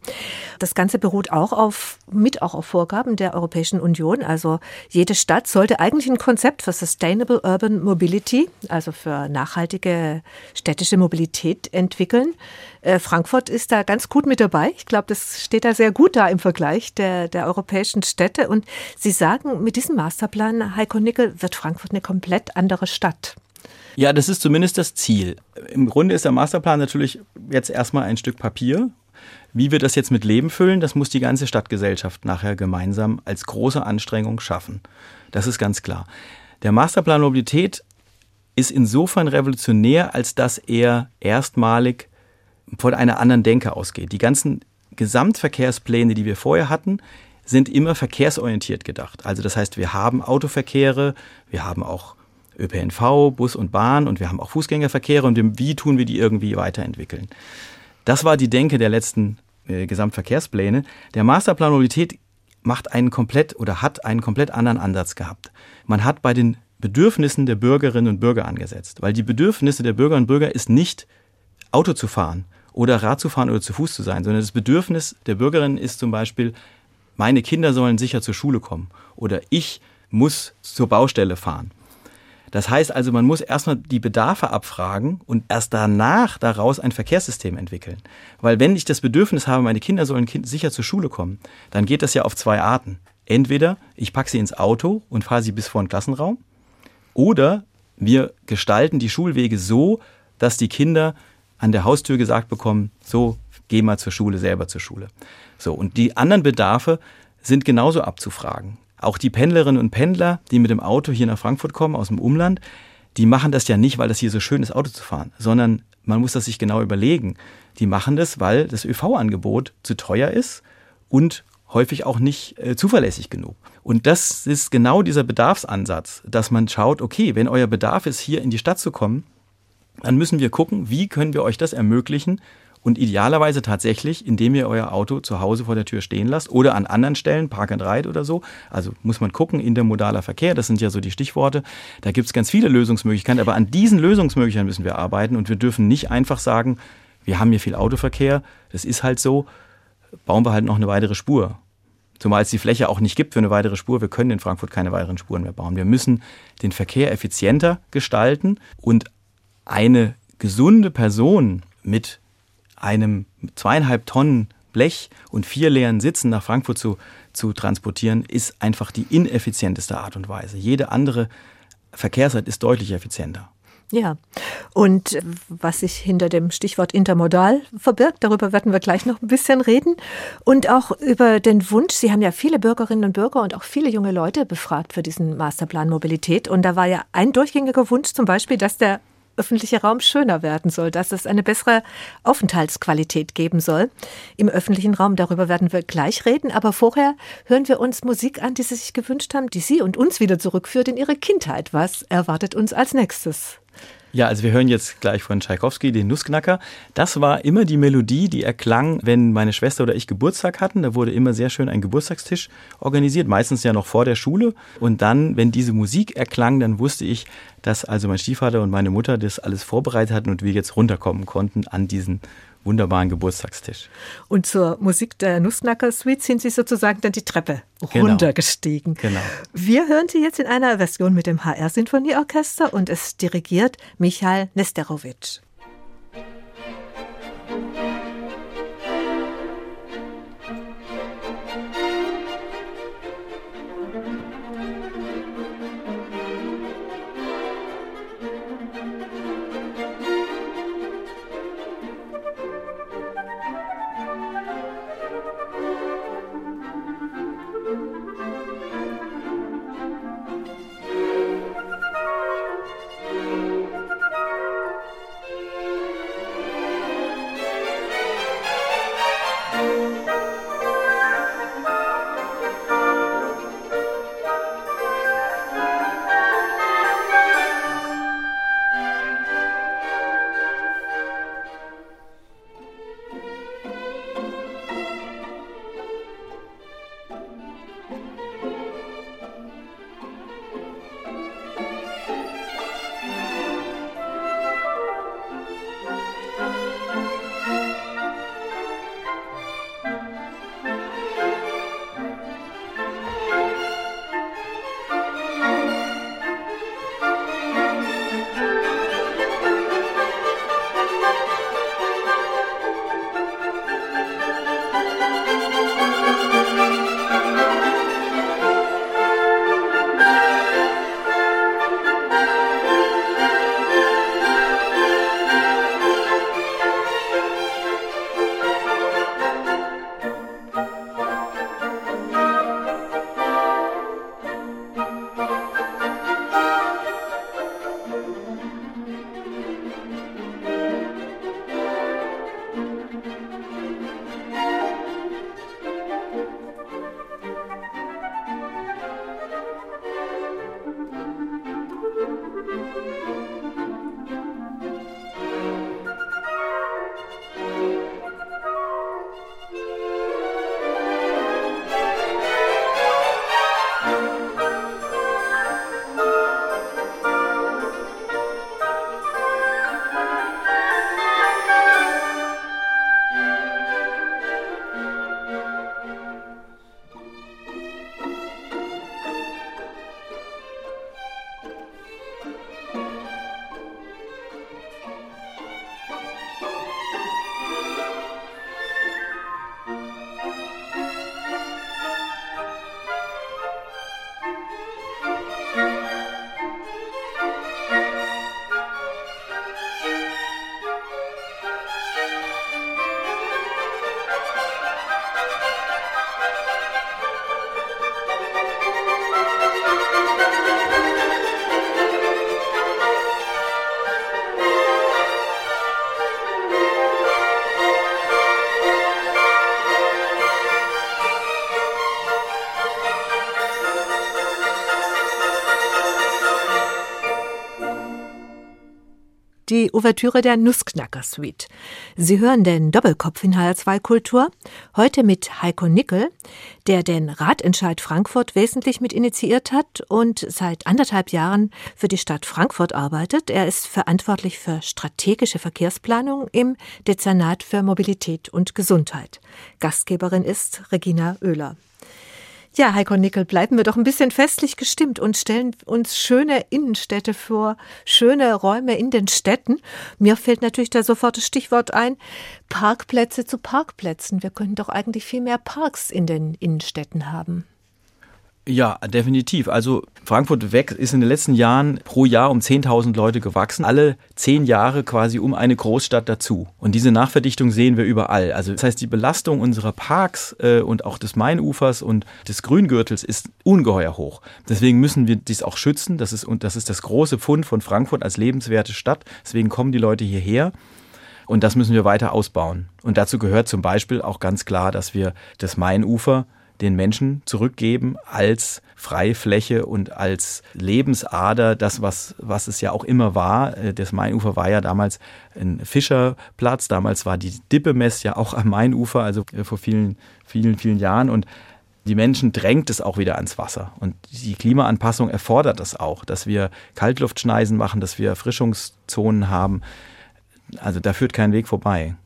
Das Ganze beruht auch auf, mit auch auf Vorgaben der Europäischen Union. Also jede Stadt sollte eigentlich ein Konzept für Sustainable Urban Mobility, also für nachhaltige städtische Mobilität entwickeln. Äh, Frankfurt ist da ganz gut mit dabei. Ich glaube, das steht da sehr gut da im Vergleich der, der europäischen Städte. Und Sie sagen, mit diesem Masterplan, Heiko Nickel, wird Frankfurt eine komplett andere Stadt. Ja, das ist zumindest das Ziel. Im Grunde ist der Masterplan natürlich jetzt erstmal ein Stück Papier. Wie wir das jetzt mit Leben füllen, das muss die ganze Stadtgesellschaft nachher gemeinsam als große Anstrengung schaffen. Das ist ganz klar. Der Masterplan Mobilität ist insofern revolutionär, als dass er erstmalig von einer anderen Denke ausgeht. Die ganzen Gesamtverkehrspläne, die wir vorher hatten, sind immer verkehrsorientiert gedacht. Also das heißt, wir haben Autoverkehre, wir haben auch ÖPNV, Bus und Bahn und wir haben auch Fußgängerverkehre und wie tun wir die irgendwie weiterentwickeln. Das war die Denke der letzten äh, Gesamtverkehrspläne. Der Masterplan Mobilität macht einen komplett oder hat einen komplett anderen Ansatz gehabt. Man hat bei den Bedürfnissen der Bürgerinnen und Bürger angesetzt, weil die Bedürfnisse der Bürgerinnen und Bürger ist nicht Auto zu fahren oder Rad zu fahren oder zu Fuß zu sein, sondern das Bedürfnis der Bürgerinnen ist zum Beispiel, meine Kinder sollen sicher zur Schule kommen oder ich muss zur Baustelle fahren. Das heißt also, man muss erstmal die Bedarfe abfragen und erst danach daraus ein Verkehrssystem entwickeln. Weil wenn ich das Bedürfnis habe, meine Kinder sollen sicher zur Schule kommen, dann geht das ja auf zwei Arten. Entweder ich packe sie ins Auto und fahre sie bis vor den Klassenraum oder wir gestalten die Schulwege so, dass die Kinder an der Haustür gesagt bekommen, so, geh mal zur Schule, selber zur Schule. So, und die anderen Bedarfe sind genauso abzufragen. Auch die Pendlerinnen und Pendler, die mit dem Auto hier nach Frankfurt kommen, aus dem Umland, die machen das ja nicht, weil das hier so schön ist, Auto zu fahren, sondern man muss das sich genau überlegen. Die machen das, weil das ÖV-Angebot zu teuer ist und häufig auch nicht äh, zuverlässig genug. Und das ist genau dieser Bedarfsansatz, dass man schaut, okay, wenn euer Bedarf ist, hier in die Stadt zu kommen, dann müssen wir gucken, wie können wir euch das ermöglichen und idealerweise tatsächlich, indem ihr euer Auto zu Hause vor der Tür stehen lasst oder an anderen Stellen, Park and Ride oder so. Also muss man gucken, intermodaler Verkehr, das sind ja so die Stichworte. Da gibt es ganz viele Lösungsmöglichkeiten, aber an diesen Lösungsmöglichkeiten müssen wir arbeiten und wir dürfen nicht einfach sagen, wir haben hier viel Autoverkehr, das ist halt so, bauen wir halt noch eine weitere Spur. Zumal es die Fläche auch nicht gibt für eine weitere Spur. Wir können in Frankfurt keine weiteren Spuren mehr bauen. Wir müssen den Verkehr effizienter gestalten und eine gesunde Person mit einem zweieinhalb Tonnen Blech und vier leeren Sitzen nach Frankfurt zu, zu transportieren, ist einfach die ineffizienteste Art und Weise. Jede andere Verkehrsart ist deutlich effizienter. Ja, und was sich hinter dem Stichwort intermodal verbirgt, darüber werden wir gleich noch ein bisschen reden. Und auch über den Wunsch, Sie haben ja viele Bürgerinnen und Bürger und auch viele junge Leute befragt für diesen Masterplan Mobilität. Und da war ja ein durchgängiger Wunsch zum Beispiel, dass der öffentliche Raum schöner werden soll, dass es eine bessere Aufenthaltsqualität geben soll im öffentlichen Raum. Darüber werden wir gleich reden. Aber vorher hören wir uns Musik an, die Sie sich gewünscht haben, die Sie und uns wieder zurückführt in Ihre Kindheit. Was erwartet uns als nächstes? Ja, also wir hören jetzt gleich von Tschaikowski den Nussknacker. Das war immer die Melodie, die erklang, wenn meine Schwester oder ich Geburtstag hatten. Da wurde immer sehr schön ein Geburtstagstisch organisiert, meistens ja noch vor der Schule. Und dann, wenn diese Musik erklang, dann wusste ich, dass also mein Stiefvater und meine Mutter das alles vorbereitet hatten und wir jetzt runterkommen konnten an diesen wunderbaren Geburtstagstisch. Und zur Musik der Nussknacker Suite sind Sie sozusagen dann die Treppe genau. runtergestiegen. Genau. Wir hören Sie jetzt in einer Version mit dem HR Sinfonieorchester und es dirigiert Michael Nesterowitsch. Ouvertüre der Nussknacker Suite. Sie hören den Doppelkopf in HR2 Kultur, heute mit Heiko Nickel, der den Ratentscheid Frankfurt wesentlich mit initiiert hat und seit anderthalb Jahren für die Stadt Frankfurt arbeitet. Er ist verantwortlich für strategische Verkehrsplanung im Dezernat für Mobilität und Gesundheit. Gastgeberin ist Regina Oehler. Ja, Heiko Nickel, bleiben wir doch ein bisschen festlich gestimmt und stellen uns schöne Innenstädte vor, schöne Räume in den Städten. Mir fällt natürlich da sofort das Stichwort ein, Parkplätze zu Parkplätzen. Wir könnten doch eigentlich viel mehr Parks in den Innenstädten haben. Ja, definitiv. Also Frankfurt weg ist in den letzten Jahren pro Jahr um 10.000 Leute gewachsen. Alle zehn Jahre quasi um eine Großstadt dazu. Und diese Nachverdichtung sehen wir überall. Also das heißt, die Belastung unserer Parks äh, und auch des Mainufers und des Grüngürtels ist ungeheuer hoch. Deswegen müssen wir dies auch schützen. Das ist, und das ist das große Fund von Frankfurt als lebenswerte Stadt. Deswegen kommen die Leute hierher. Und das müssen wir weiter ausbauen. Und dazu gehört zum Beispiel auch ganz klar, dass wir das Mainufer den Menschen zurückgeben als Freifläche und als Lebensader, das, was, was es ja auch immer war. Äh, das Mainufer war ja damals ein Fischerplatz, damals war die Dippemess ja auch am Mainufer, also äh, vor vielen, vielen, vielen Jahren. Und die Menschen drängt es auch wieder ans Wasser. Und die Klimaanpassung erfordert das auch, dass wir Kaltluftschneisen machen, dass wir Erfrischungszonen haben. Also da führt kein Weg vorbei.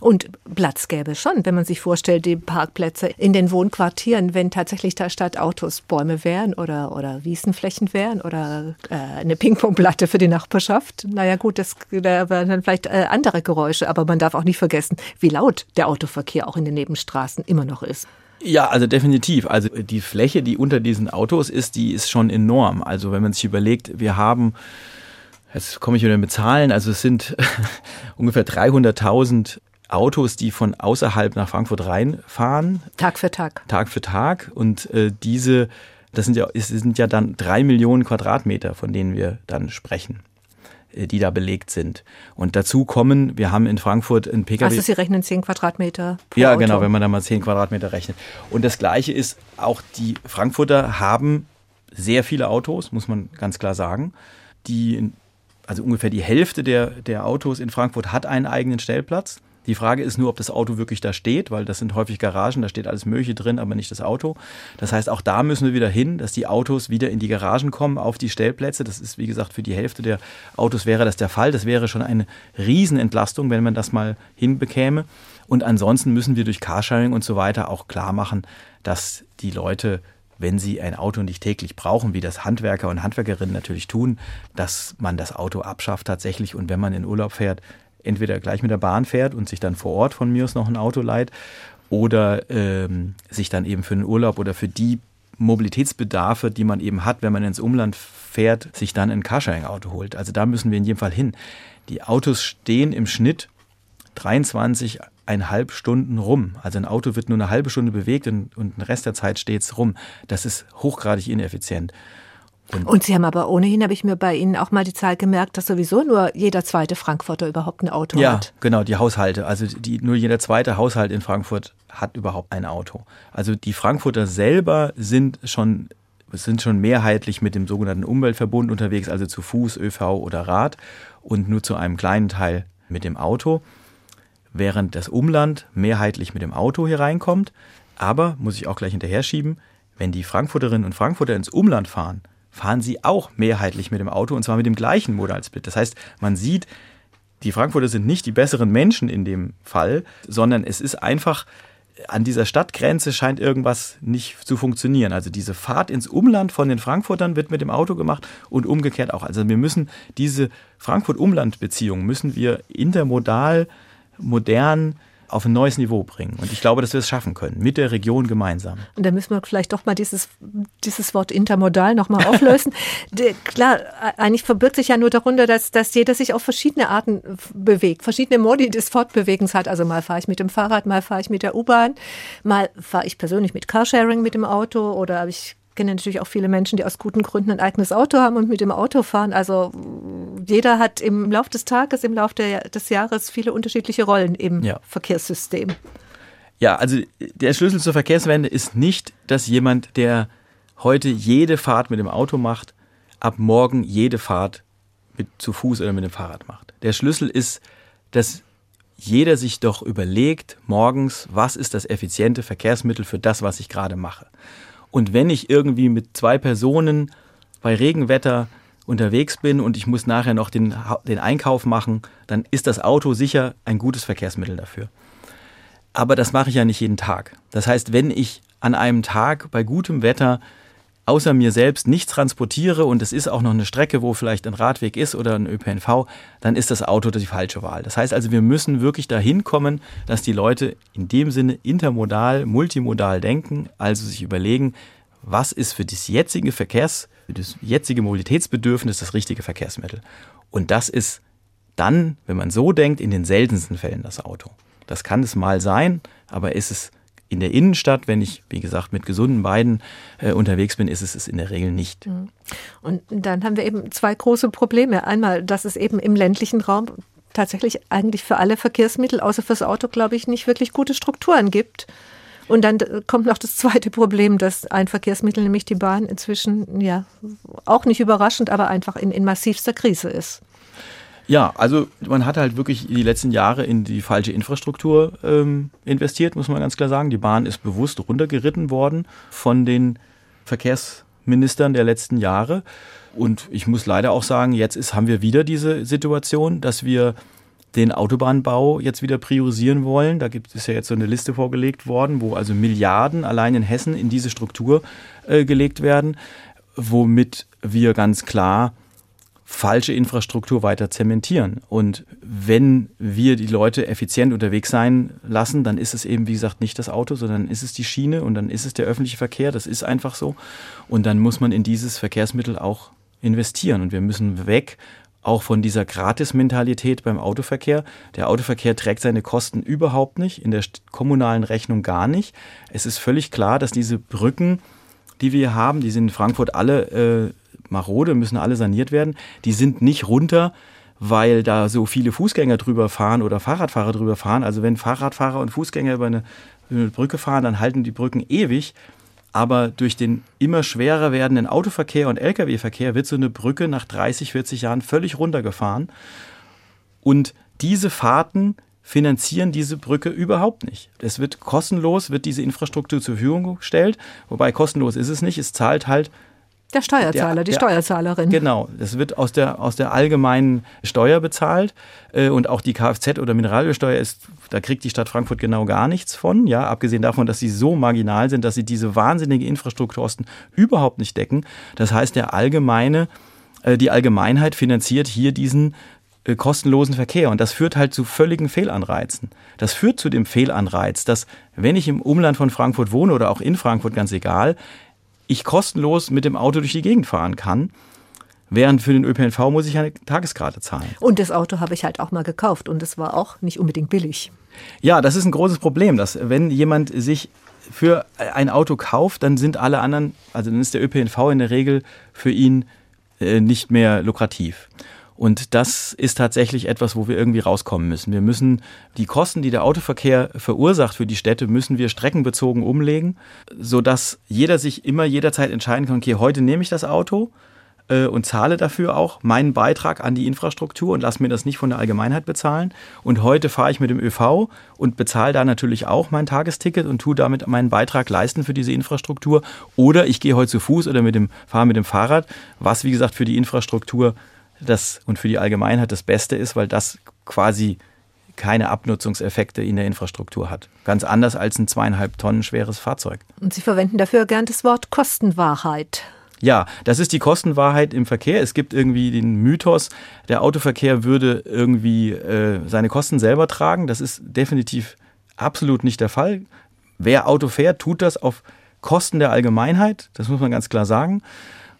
Und Platz gäbe schon, wenn man sich vorstellt, die Parkplätze in den Wohnquartieren, wenn tatsächlich da statt Autos Bäume wären oder, oder Wiesenflächen wären oder äh, eine Pingpongplatte für die Nachbarschaft. Naja gut, das, da wären dann vielleicht äh, andere Geräusche, aber man darf auch nicht vergessen, wie laut der Autoverkehr auch in den Nebenstraßen immer noch ist. Ja, also definitiv. Also die Fläche, die unter diesen Autos ist, die ist schon enorm. Also wenn man sich überlegt, wir haben Jetzt komme ich wieder mit Zahlen. Also es sind ungefähr 300.000 Autos, die von außerhalb nach Frankfurt reinfahren. Tag für Tag. Tag für Tag. Und äh, diese, das sind ja, es sind ja dann drei Millionen Quadratmeter, von denen wir dann sprechen äh, die da belegt sind. Und dazu kommen, wir haben in Frankfurt ein Pkw. Also Sie rechnen zehn Quadratmeter pro Ja, Auto. genau, wenn man da mal zehn Quadratmeter rechnet. Und das Gleiche ist, auch die Frankfurter haben sehr viele Autos, muss man ganz klar sagen. Die, also ungefähr die Hälfte der, der Autos in Frankfurt hat einen eigenen Stellplatz. Die Frage ist nur, ob das Auto wirklich da steht, weil das sind häufig Garagen, da steht alles Mögliche drin, aber nicht das Auto. Das heißt, auch da müssen wir wieder hin, dass die Autos wieder in die Garagen kommen, auf die Stellplätze. Das ist, wie gesagt, für die Hälfte der Autos wäre das der Fall. Das wäre schon eine Riesenentlastung, wenn man das mal hinbekäme. Und ansonsten müssen wir durch Carsharing und so weiter auch klar machen, dass die Leute wenn sie ein Auto nicht täglich brauchen, wie das Handwerker und Handwerkerinnen natürlich tun, dass man das Auto abschafft tatsächlich und wenn man in Urlaub fährt, entweder gleich mit der Bahn fährt und sich dann vor Ort von mir aus noch ein Auto leiht oder ähm, sich dann eben für den Urlaub oder für die Mobilitätsbedarfe, die man eben hat, wenn man ins Umland fährt, sich dann ein Carsharing-Auto holt. Also da müssen wir in jedem Fall hin. Die Autos stehen im Schnitt 23,5 Stunden rum. Also ein Auto wird nur eine halbe Stunde bewegt und, und den Rest der Zeit steht es rum. Das ist hochgradig ineffizient. Und, und, Sie haben aber ohnehin, habe ich mir bei Ihnen auch mal die Zahl gemerkt, dass sowieso nur jeder zweite Frankfurter überhaupt ein Auto ja, hat. Ja, genau, die Haushalte. Also die, nur jeder zweite Haushalt in Frankfurt hat überhaupt ein Auto. Also die Frankfurter selber sind schon sind schon mehrheitlich mit dem sogenannten Umweltverbund unterwegs, also zu Fuß, ÖV oder Rad und nur zu einem kleinen Teil mit dem Auto, während das Umland mehrheitlich mit dem Auto hier reinkommt. Aber, muss ich auch gleich hinterher schieben, wenn die Frankfurterinnen und Frankfurter ins Umland fahren, fahren sie auch mehrheitlich mit dem Auto und zwar mit dem gleichen Modalsplit. Das heißt, man sieht, die Frankfurter sind nicht die besseren Menschen in dem Fall, sondern es ist einfach an dieser Stadtgrenze scheint irgendwas nicht zu funktionieren. Also diese Fahrt ins Umland von den Frankfurtern wird mit dem Auto gemacht und umgekehrt auch. Also wir müssen diese Frankfurt-Umland-Beziehung müssen wir intermodal, modern auf ein neues Niveau bringen. Und ich glaube, dass wir es schaffen können, mit der Region gemeinsam. Und da müssen wir vielleicht doch mal dieses, dieses Wort intermodal nochmal auflösen. Klar, eigentlich verbirgt sich ja nur darunter, dass, dass jeder sich auf verschiedene Arten bewegt, verschiedene Modi des Fortbewegens hat. Also mal fahre ich mit dem Fahrrad, mal fahre ich mit der U-Bahn, mal fahre ich persönlich mit Carsharing mit dem Auto oder habe ich kenne natürlich auch viele Menschen, die aus guten Gründen ein eigenes Auto haben und mit dem Auto fahren. Also jeder hat im Laufe des Tages, im Laufe der, des Jahres viele unterschiedliche Rollen im ja. Verkehrssystem. Ja, also der Schlüssel zur Verkehrswende ist nicht, dass jemand, der heute jede Fahrt mit dem Auto macht, ab morgen jede Fahrt mit, zu Fuß oder mit dem Fahrrad macht. Der Schlüssel ist, dass jeder sich doch überlegt morgens, was ist das effiziente Verkehrsmittel für das, was ich gerade mache. Und wenn ich irgendwie mit zwei Personen bei Regenwetter unterwegs bin und ich muss nachher noch den, den Einkauf machen, dann ist das Auto sicher ein gutes Verkehrsmittel dafür. Aber das mache ich ja nicht jeden Tag. Das heißt, wenn ich an einem Tag bei gutem Wetter außer mir selbst nichts transportiere und es ist auch noch eine Strecke, wo vielleicht ein Radweg ist oder ein ÖPNV, dann ist das Auto die falsche Wahl. Das heißt also, wir müssen wirklich dahin kommen, dass die Leute in dem Sinne intermodal, multimodal denken, also sich überlegen, was ist für das jetzige Verkehrs, für das jetzige Mobilitätsbedürfnis das richtige Verkehrsmittel. Und das ist dann, wenn man so denkt, in den seltensten Fällen das Auto. Das kann es mal sein, aber ist es in der Innenstadt, wenn ich, wie gesagt, mit gesunden Beinen äh, unterwegs bin, ist es es in der Regel nicht. Mhm. Und dann haben wir eben zwei große Probleme. Einmal, dass es eben im ländlichen Raum tatsächlich eigentlich für alle Verkehrsmittel, außer fürs Auto, glaube ich, nicht wirklich gute Strukturen gibt. Und dann kommt noch das zweite Problem, dass ein Verkehrsmittel, nämlich die Bahn, inzwischen ja auch nicht überraschend, aber einfach in, in massivster Krise ist. Ja, also man hat halt wirklich die letzten Jahre in die falsche Infrastruktur ähm, investiert, muss man ganz klar sagen. Die Bahn ist bewusst runtergeritten worden von den Verkehrsministern der letzten Jahre. Und ich muss leider auch sagen, jetzt ist, haben wir wieder diese Situation, dass wir den Autobahnbau jetzt wieder priorisieren wollen. Da gibt es ja jetzt so eine Liste vorgelegt worden, wo also Milliarden allein in Hessen in diese Struktur äh, gelegt werden, womit wir ganz klar falsche Infrastruktur weiter zementieren. Und wenn wir die Leute effizient unterwegs sein lassen, dann ist es eben, wie gesagt, nicht das Auto, sondern ist es die Schiene und dann ist es der öffentliche Verkehr. Das ist einfach so. Und dann muss man in dieses Verkehrsmittel auch investieren. Und wir müssen weg auch von dieser Gratis-Mentalität beim Autoverkehr. Der Autoverkehr trägt seine Kosten überhaupt nicht, in der kommunalen Rechnung gar nicht. Es ist völlig klar, dass diese Brücken, die wir haben, die sind in Frankfurt alle äh, marode, müssen alle saniert werden. Die sind nicht runter, weil da so viele Fußgänger drüber fahren oder Fahrradfahrer drüber fahren. Also wenn Fahrradfahrer und Fußgänger über eine, über eine Brücke fahren, dann halten die Brücken ewig. Aber durch den immer schwerer werdenden Autoverkehr und Lkw-Verkehr wird so eine Brücke nach 30, 40 Jahren völlig runtergefahren. Und diese Fahrten finanzieren diese Brücke überhaupt nicht. Es wird kostenlos, wird diese Infrastruktur zur Verfügung gestellt, wobei kostenlos ist es nicht, es zahlt halt der Steuerzahler, der, die der, Steuerzahlerin. Genau, das wird aus der, aus der allgemeinen Steuer bezahlt äh, und auch die Kfz- oder Mineralölsteuer ist, da kriegt die Stadt Frankfurt genau gar nichts von, ja, abgesehen davon, dass sie so marginal sind, dass sie diese wahnsinnige Infrastrukturkosten überhaupt nicht decken. Das heißt, der allgemeine, äh, die Allgemeinheit finanziert hier diesen äh, kostenlosen Verkehr und das führt halt zu völligen Fehlanreizen. Das führt zu dem Fehlanreiz, dass wenn ich im Umland von Frankfurt wohne oder auch in Frankfurt, ganz egal, ich kostenlos mit dem Auto durch die Gegend fahren kann. Während für den ÖPNV muss ich eine Tageskarte zahlen. Und das Auto habe ich halt auch mal gekauft und es war auch nicht unbedingt billig. Ja, das ist ein großes Problem, dass wenn jemand sich für ein Auto kauft, dann sind alle anderen, also dann ist der ÖPNV in der Regel für ihn äh, nicht mehr lukrativ. Und das ist tatsächlich etwas, wo wir irgendwie rauskommen müssen. Wir müssen die Kosten, die der Autoverkehr verursacht für die Städte, müssen wir streckenbezogen umlegen, sodass jeder sich immer jederzeit entscheiden kann, okay, heute nehme ich das Auto äh, und zahle dafür auch meinen Beitrag an die Infrastruktur und lasse mir das nicht von der Allgemeinheit bezahlen. Und heute fahre ich mit dem ÖV und bezahle da natürlich auch mein Tagesticket und tue damit meinen Beitrag leisten für diese Infrastruktur. Oder ich gehe heute zu Fuß oder mit dem, fahre mit dem Fahrrad, was wie gesagt für die Infrastruktur das und für die Allgemeinheit das Beste ist, weil das quasi keine Abnutzungseffekte in der Infrastruktur hat. Ganz anders als ein zweieinhalb Tonnen schweres Fahrzeug. Und Sie verwenden dafür gern das Wort Kostenwahrheit. Ja, das ist die Kostenwahrheit im Verkehr. Es gibt irgendwie den Mythos, der Autoverkehr würde irgendwie äh, seine Kosten selber tragen. Das ist definitiv absolut nicht der Fall. Wer Auto fährt, tut das auf Kosten der Allgemeinheit. Das muss man ganz klar sagen.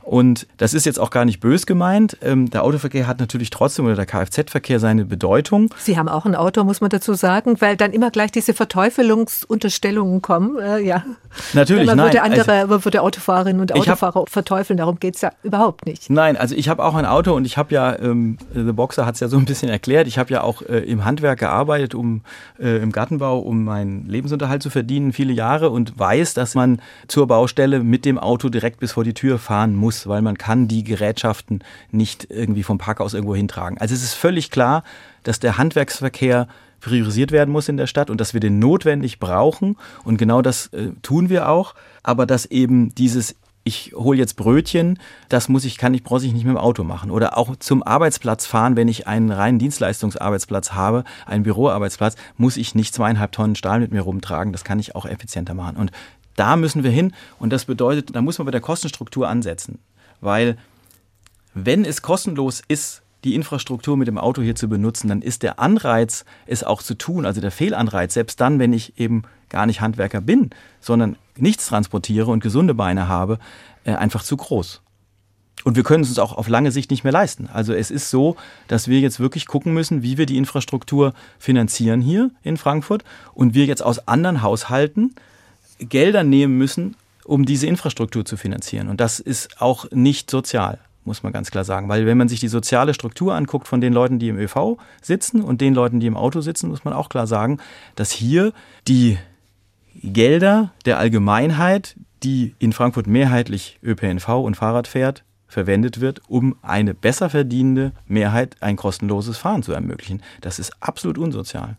Und das ist jetzt auch gar nicht bös gemeint. Ähm, der Autoverkehr hat natürlich trotzdem oder der Kfz-Verkehr seine Bedeutung. Sie haben auch ein Auto, muss man dazu sagen, weil dann immer gleich diese Verteufelungsunterstellungen kommen. Äh, ja. Natürlich, man nein. Würde andere, also, würde Autofahrerinnen und Autofahrer hab, verteufeln, darum geht es ja überhaupt nicht. Nein, also ich habe auch ein Auto und ich habe ja, ähm, The Boxer hat es ja so ein bisschen erklärt, ich habe ja auch äh, im Handwerk gearbeitet, um äh, im Gartenbau, um meinen Lebensunterhalt zu verdienen, viele Jahre und weiß, dass man zur Baustelle mit dem Auto direkt bis vor die Tür fahren muss muss, weil man kann die Gerätschaften nicht irgendwie vom Parkhaus irgendwo hintragen. Also es ist völlig klar, dass der Handwerksverkehr priorisiert werden muss in der Stadt und dass wir den notwendig brauchen. Und genau das äh, tun wir auch. Aber dass eben dieses ich hole jetzt Brötchen, das muss ich, kann ich, brauche ich nicht mit dem Auto machen. Oder auch zum Arbeitsplatz fahren, wenn ich einen reinen Dienstleistungsarbeitsplatz habe, einen Büroarbeitsplatz, muss ich nicht zweieinhalb Tonnen Stahl mit mir rumtragen. Das kann ich auch effizienter machen. Und da müssen wir hin. Und das bedeutet, da muss man bei der Kostenstruktur ansetzen. Weil wenn es kostenlos ist, die Infrastruktur mit dem Auto hier zu benutzen, dann ist der Anreiz, es auch zu tun, also der Fehlanreiz, selbst dann, wenn ich eben gar nicht Handwerker bin, sondern nichts transportiere und gesunde Beine habe, äh, einfach zu groß. Und wir können es uns auch auf lange Sicht nicht mehr leisten. Also es ist so, dass wir jetzt wirklich gucken müssen, wie wir die Infrastruktur finanzieren hier in Frankfurt und wir jetzt aus anderen Haushalten Gelder nehmen müssen, um diese Infrastruktur zu finanzieren. Und das ist auch nicht sozial muss man ganz klar sagen. Weil wenn man sich die soziale Struktur anguckt von den Leuten, die im ÖV sitzen und den Leuten, die im Auto sitzen, muss man auch klar sagen, dass hier die Gelder der Allgemeinheit, die in Frankfurt mehrheitlich ÖPNV und Fahrrad fährt, verwendet wird, um eine besser verdienende Mehrheit ein kostenloses Fahren zu ermöglichen. Das ist absolut unsozial.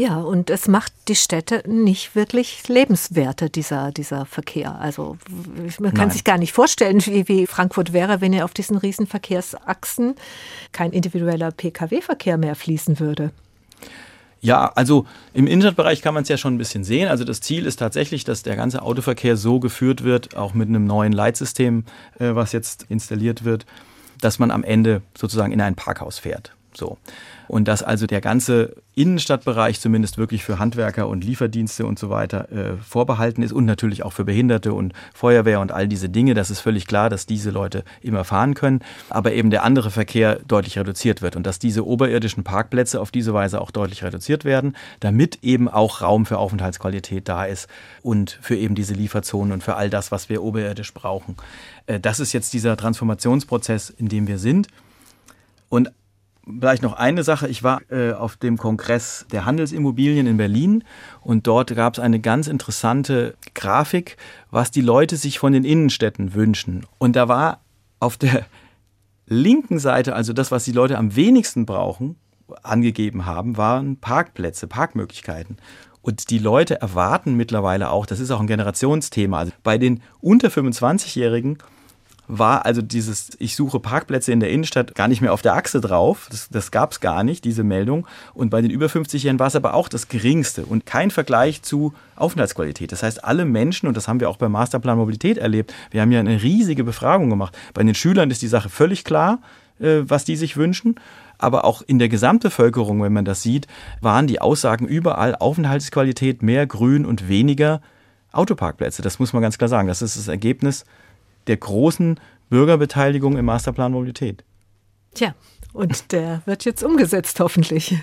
Ja, und es macht die Städte nicht wirklich lebenswerter, dieser, dieser Verkehr. Also man kann Nein. sich gar nicht vorstellen, wie, wie Frankfurt wäre, wenn ja auf diesen riesen Verkehrsachsen kein individueller Pkw-Verkehr mehr fließen würde. Ja, also im Innenstadtbereich kann man es ja schon ein bisschen sehen. Also das Ziel ist tatsächlich, dass der ganze Autoverkehr so geführt wird, auch mit einem neuen Leitsystem, äh, was jetzt installiert wird, dass man am Ende sozusagen in ein Parkhaus fährt. So. Und dass also der ganze Innenstadtbereich zumindest wirklich für Handwerker und Lieferdienste und so weiter äh, vorbehalten ist und natürlich auch für Behinderte und Feuerwehr und all diese Dinge. Das ist völlig klar, dass diese Leute immer fahren können, aber eben der andere Verkehr deutlich reduziert wird und dass diese oberirdischen Parkplätze auf diese Weise auch deutlich reduziert werden, damit eben auch Raum für Aufenthaltsqualität da ist und für eben diese Lieferzonen und für all das, was wir oberirdisch brauchen. Äh, das ist jetzt dieser Transformationsprozess, in dem wir sind. Und Vielleicht noch eine Sache. Ich war äh, auf dem Kongress der Handelsimmobilien in Berlin und dort gab es eine ganz interessante Grafik, was die Leute sich von den Innenstädten wünschen. Und da war auf der linken Seite, also das, was die Leute am wenigsten brauchen, angegeben haben, waren Parkplätze, Parkmöglichkeiten. Und die Leute erwarten mittlerweile auch, das ist auch ein Generationsthema, also bei den unter 25-Jährigen war also dieses, ich suche Parkplätze in der Innenstadt gar nicht mehr auf der Achse drauf. Das, das gab es gar nicht, diese Meldung. Und bei den über 50-Jährigen war es aber auch das geringste und kein Vergleich zu Aufenthaltsqualität. Das heißt, alle Menschen, und das haben wir auch beim Masterplan Mobilität erlebt, wir haben ja eine riesige Befragung gemacht. Bei den Schülern ist die Sache völlig klar, äh, was die sich wünschen. Aber auch in der Gesamtbevölkerung, wenn man das sieht, waren die Aussagen überall Aufenthaltsqualität, mehr Grün und weniger Autoparkplätze. Das muss man ganz klar sagen. Das ist das Ergebnis der großen Bürgerbeteiligung im Masterplan Mobilität. Tja, und der wird jetzt umgesetzt, hoffentlich.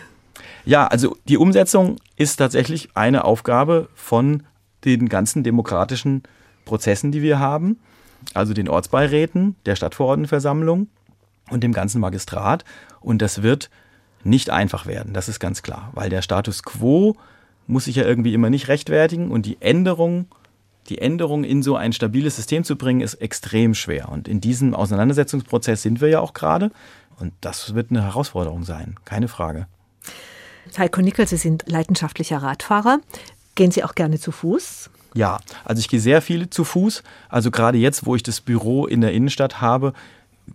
Ja, also die Umsetzung ist tatsächlich eine Aufgabe von den ganzen demokratischen Prozessen, die wir haben, also den Ortsbeiräten, der Stadtverordnetenversammlung und dem ganzen Magistrat. Und das wird nicht einfach werden, das ist ganz klar, weil der Status quo muss sich ja irgendwie immer nicht rechtfertigen und die Änderung die Änderung in so ein stabiles System zu bringen, ist extrem schwer. Und in diesem Auseinandersetzungsprozess sind wir ja auch gerade. Und das wird eine Herausforderung sein, keine Frage. Heiko Nickel, Sie sind leidenschaftlicher Radfahrer. Gehen Sie auch gerne zu Fuß? Ja, also ich gehe sehr viel zu Fuß. Also gerade jetzt, wo ich das Büro in der Innenstadt habe,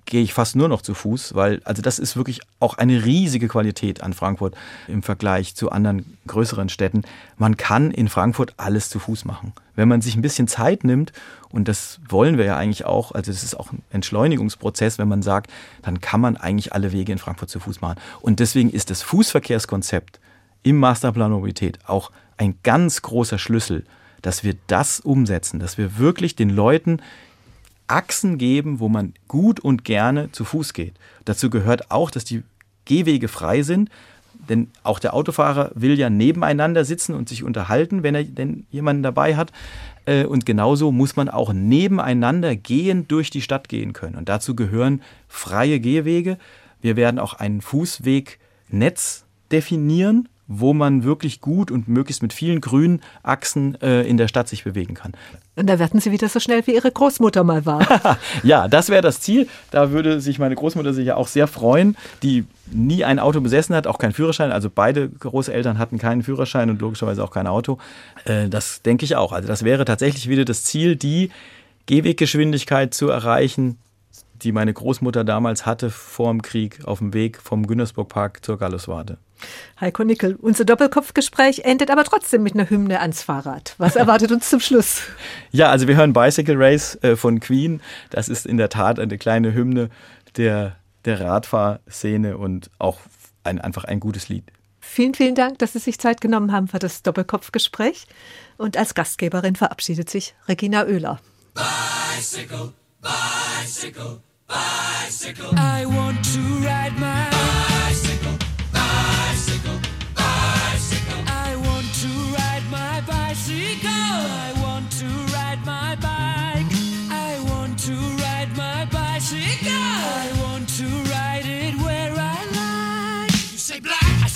gehe ich fast nur noch zu Fuß, weil also das ist wirklich auch eine riesige Qualität an Frankfurt im Vergleich zu anderen größeren Städten. Man kann in Frankfurt alles zu Fuß machen. Wenn man sich ein bisschen Zeit nimmt, und das wollen wir ja eigentlich auch, also das ist auch ein Entschleunigungsprozess, wenn man sagt, dann kann man eigentlich alle Wege in Frankfurt zu Fuß machen. Und deswegen ist das Fußverkehrskonzept im Masterplan Mobilität auch ein ganz großer Schlüssel, dass wir das umsetzen, dass wir wirklich den Leuten Achsen geben, wo man gut und gerne zu Fuß geht. Dazu gehört auch, dass die Gehwege frei sind, denn auch der Autofahrer will ja nebeneinander sitzen und sich unterhalten, wenn er denn jemanden dabei hat. Äh, und genauso muss man auch nebeneinander gehen durch die Stadt gehen können. Und dazu gehören freie Gehwege. Wir werden auch ein Fußwegnetz definieren, wo man wirklich gut und möglichst mit vielen grünen Achsen äh, in der Stadt sich bewegen kann. Und da werden Sie wieder so schnell wie Ihre Großmutter mal war. ja, das wäre das Ziel. Da würde sich meine Großmutter sicher auch sehr freuen, die nie ein Auto besessen hat, auch keinen Führerschein. Also beide Großeltern hatten keinen Führerschein und logischerweise auch kein Auto. Äh, das denke ich auch. Also das wäre tatsächlich wieder das Ziel, die Gehweggeschwindigkeit zu erreichen, die meine Großmutter damals hatte vor dem Krieg auf dem Weg vom Güntersburg Park zur Galluswarte. Heiko Nickel, unser Doppelkopfgespräch endet aber trotzdem mit einer Hymne ans Fahrrad. Was erwartet uns zum Schluss? Ja, also wir hören Bicycle Race äh, von Queen. Das ist in der Tat eine kleine Hymne der, der Radfahrszene und auch ein, einfach ein gutes Lied. Vielen, vielen Dank, dass Sie sich Zeit genommen haben für das Doppelkopfgespräch. Und als Gastgeberin verabschiedet sich Regina Oehler. Bicycle, bicycle, bicycle. I want to ride my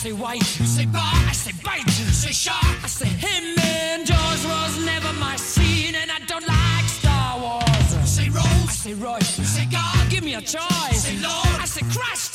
say white, you say bar, I say bite, you say shark, I say him and Jaws was never my scene, and I don't like Star Wars. You say Rose, I say Royce, you say God, give me a choice. You say Lord, I say Christ,